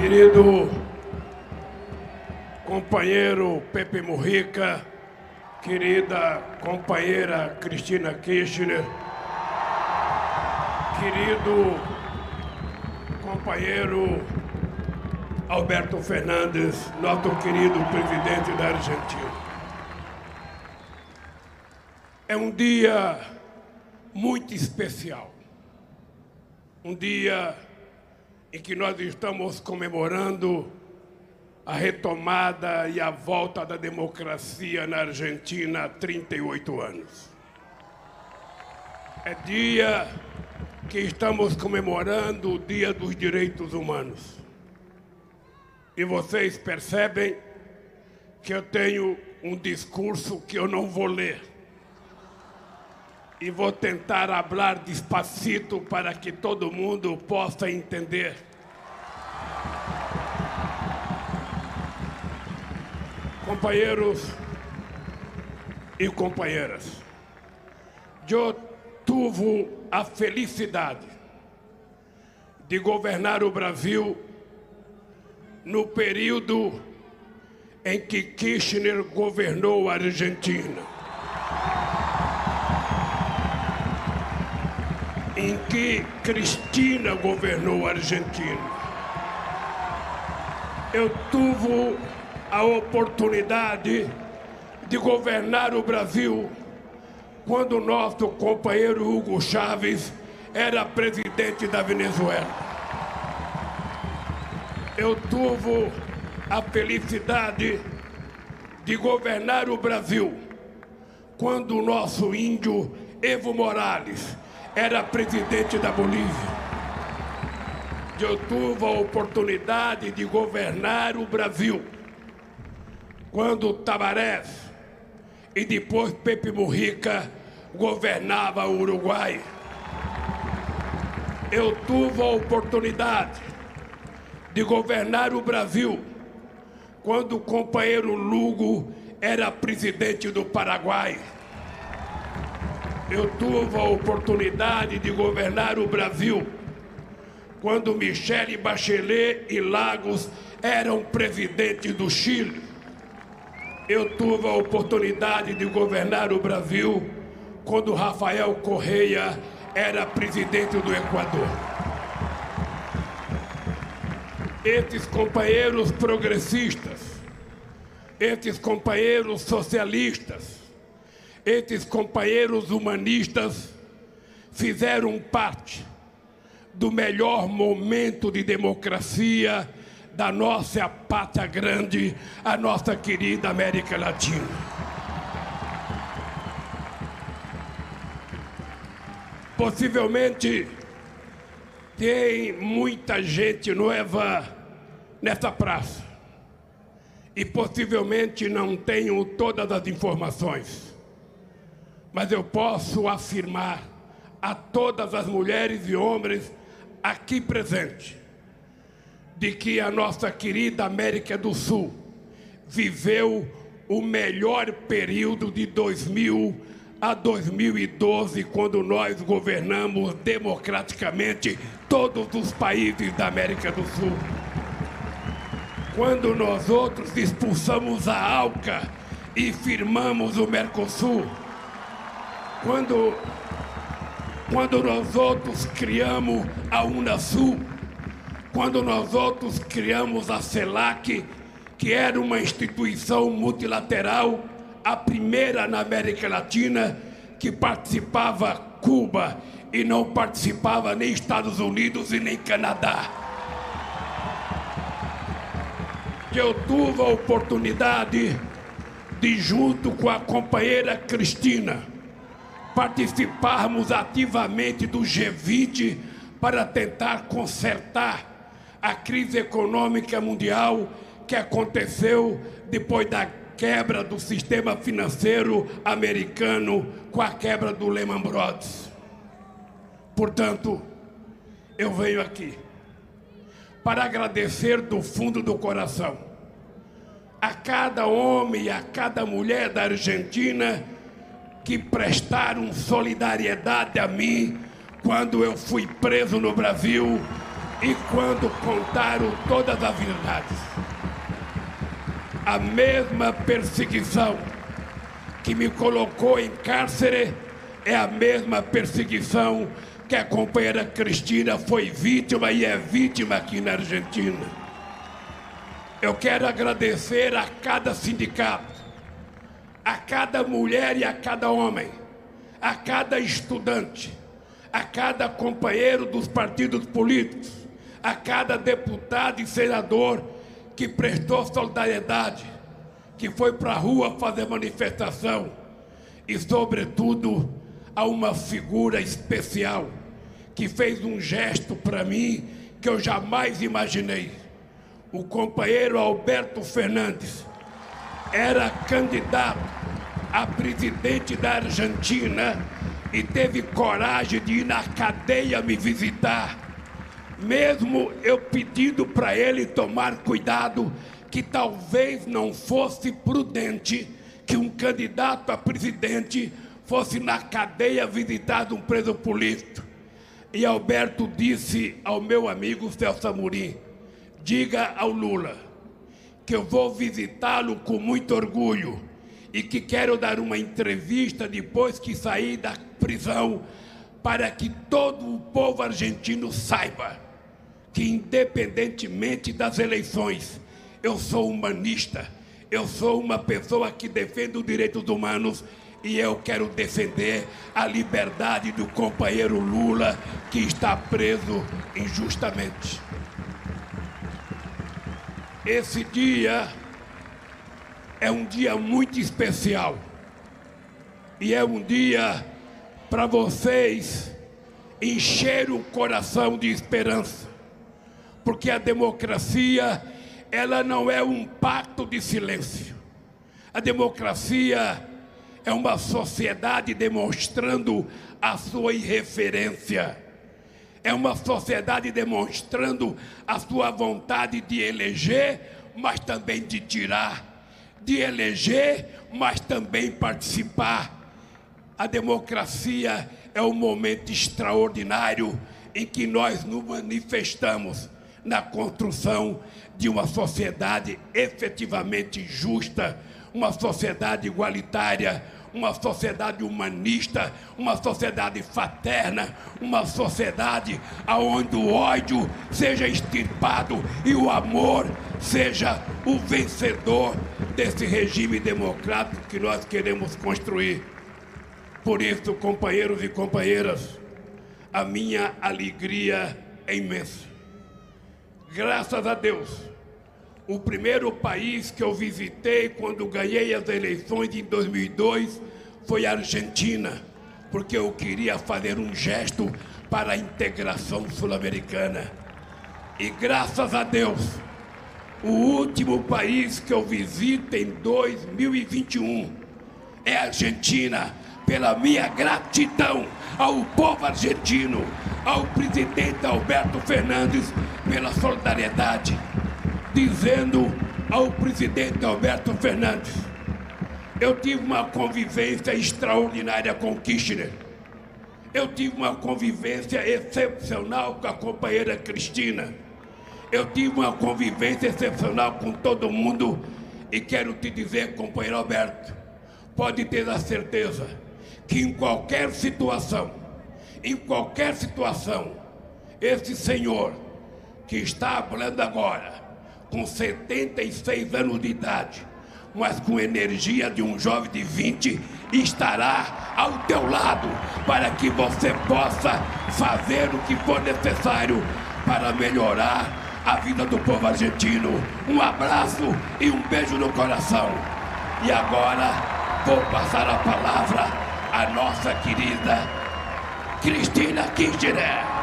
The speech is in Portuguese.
Querido companheiro Pepe Mujica, querida companheira Cristina Kirchner, querido companheiro Alberto Fernandes, nosso querido presidente da Argentina. É um dia muito especial. Um dia em que nós estamos comemorando a retomada e a volta da democracia na Argentina há 38 anos. É dia que estamos comemorando o Dia dos Direitos Humanos. E vocês percebem que eu tenho um discurso que eu não vou ler. E vou tentar falar despacito para que todo mundo possa entender. Companheiros e companheiras, eu tive a felicidade de governar o Brasil no período em que Kirchner governou a Argentina. Em que Cristina governou a Argentina. Eu tive a oportunidade de governar o Brasil quando nosso companheiro Hugo Chávez era presidente da Venezuela. Eu tive a felicidade de governar o Brasil quando o nosso índio Evo Morales era presidente da Bolívia. Eu tive a oportunidade de governar o Brasil quando Tabarés e depois Pepe Mujica governava o Uruguai. Eu tive a oportunidade de governar o Brasil quando o companheiro Lugo era presidente do Paraguai. Eu tive a oportunidade de governar o Brasil quando Michele Bachelet e Lagos eram presidentes do Chile. Eu tive a oportunidade de governar o Brasil quando Rafael Correia era presidente do Equador. Esses companheiros progressistas, esses companheiros socialistas, esses companheiros humanistas fizeram parte do melhor momento de democracia da nossa pátria grande, a nossa querida América Latina. Possivelmente tem muita gente nova nessa praça e possivelmente não tenho todas as informações, mas eu posso afirmar a todas as mulheres e homens aqui presentes de que a nossa querida América do Sul viveu o melhor período de 2000 a 2012, quando nós governamos democraticamente todos os países da América do Sul. Quando nós outros expulsamos a ALCA e firmamos o Mercosul. Quando, quando nós outros criamos a Unasul. Quando nós outros criamos a CELAC, que era uma instituição multilateral a primeira na América Latina que participava Cuba e não participava nem Estados Unidos e nem Canadá. Eu tive a oportunidade de, junto com a companheira Cristina, participarmos ativamente do G20 para tentar consertar a crise econômica mundial que aconteceu depois da quebra do sistema financeiro americano com a quebra do Lehman Brothers. Portanto, eu venho aqui para agradecer do fundo do coração a cada homem e a cada mulher da Argentina que prestaram solidariedade a mim quando eu fui preso no Brasil E quando contaram todas as verdades, a mesma perseguição que me colocou em cárcere é a mesma perseguição que a companheira Cristina foi vítima e é vítima aqui na Argentina. Eu quero agradecer a cada sindicato, a cada mulher e a cada homem, a cada estudante, a cada companheiro dos partidos políticos, a cada deputado e senador que prestou solidariedade, que foi para a rua fazer manifestação e, sobretudo, a uma figura especial que fez um gesto para mim que eu jamais imaginei. O companheiro Alberto Fernandes era candidato a presidente da Argentina e teve coragem de ir na cadeia me visitar, mesmo eu pedindo para ele tomar cuidado que talvez não fosse prudente que um candidato a presidente fosse na cadeia visitar um preso político. E Alberto disse ao meu amigo Celso Amorim, diga ao Lula que eu vou visitá-lo com muito orgulho e que quero dar uma entrevista depois que sair da prisão para que todo o povo argentino saiba que independentemente das eleições, eu sou humanista, eu sou uma pessoa que defende os direitos humanos e eu quero defender a liberdade do companheiro Lula, que está preso injustamente. Esse dia é um dia muito especial. E é um dia para vocês encher o coração de esperança. Porque a democracia, ela não é um pacto de silêncio. A democracia é uma sociedade demonstrando a sua irreferência. É uma sociedade demonstrando a sua vontade de eleger, mas também de tirar. De eleger, mas também participar. A democracia é um momento extraordinário em que nós nos manifestamos na construção de uma sociedade efetivamente justa, uma sociedade igualitária, uma sociedade humanista, uma sociedade fraterna, uma sociedade onde o ódio seja extirpado e o amor seja o vencedor desse regime democrático que nós queremos construir. Por isso, companheiros e companheiras, a minha alegria é imensa. Graças a Deus o primeiro país que eu visitei quando ganhei as eleições em 2002 foi a Argentina, porque eu queria fazer um gesto para a integração sul-americana. E graças a Deus, o último país que eu visito em 2021 é a Argentina, pela minha gratidão ao povo argentino, ao presidente Alberto Fernandes, pela solidariedade dizendo ao presidente Alberto Fernandes: eu tive uma convivência extraordinária com Kirchner. Eu tive uma convivência excepcional com a companheira Cristina. Eu tive uma convivência excepcional com todo mundo. E quero te dizer, companheiro Alberto, pode ter a certeza que em qualquer situação, em qualquer situação, esse senhor que está falando agora, com 76 anos de idade, mas com energia de um jovem de 20, estará ao teu lado para que você possa fazer o que for necessário para melhorar a vida do povo argentino. Um abraço e um beijo no coração. E agora vou passar a palavra à nossa querida Cristina Kirchner.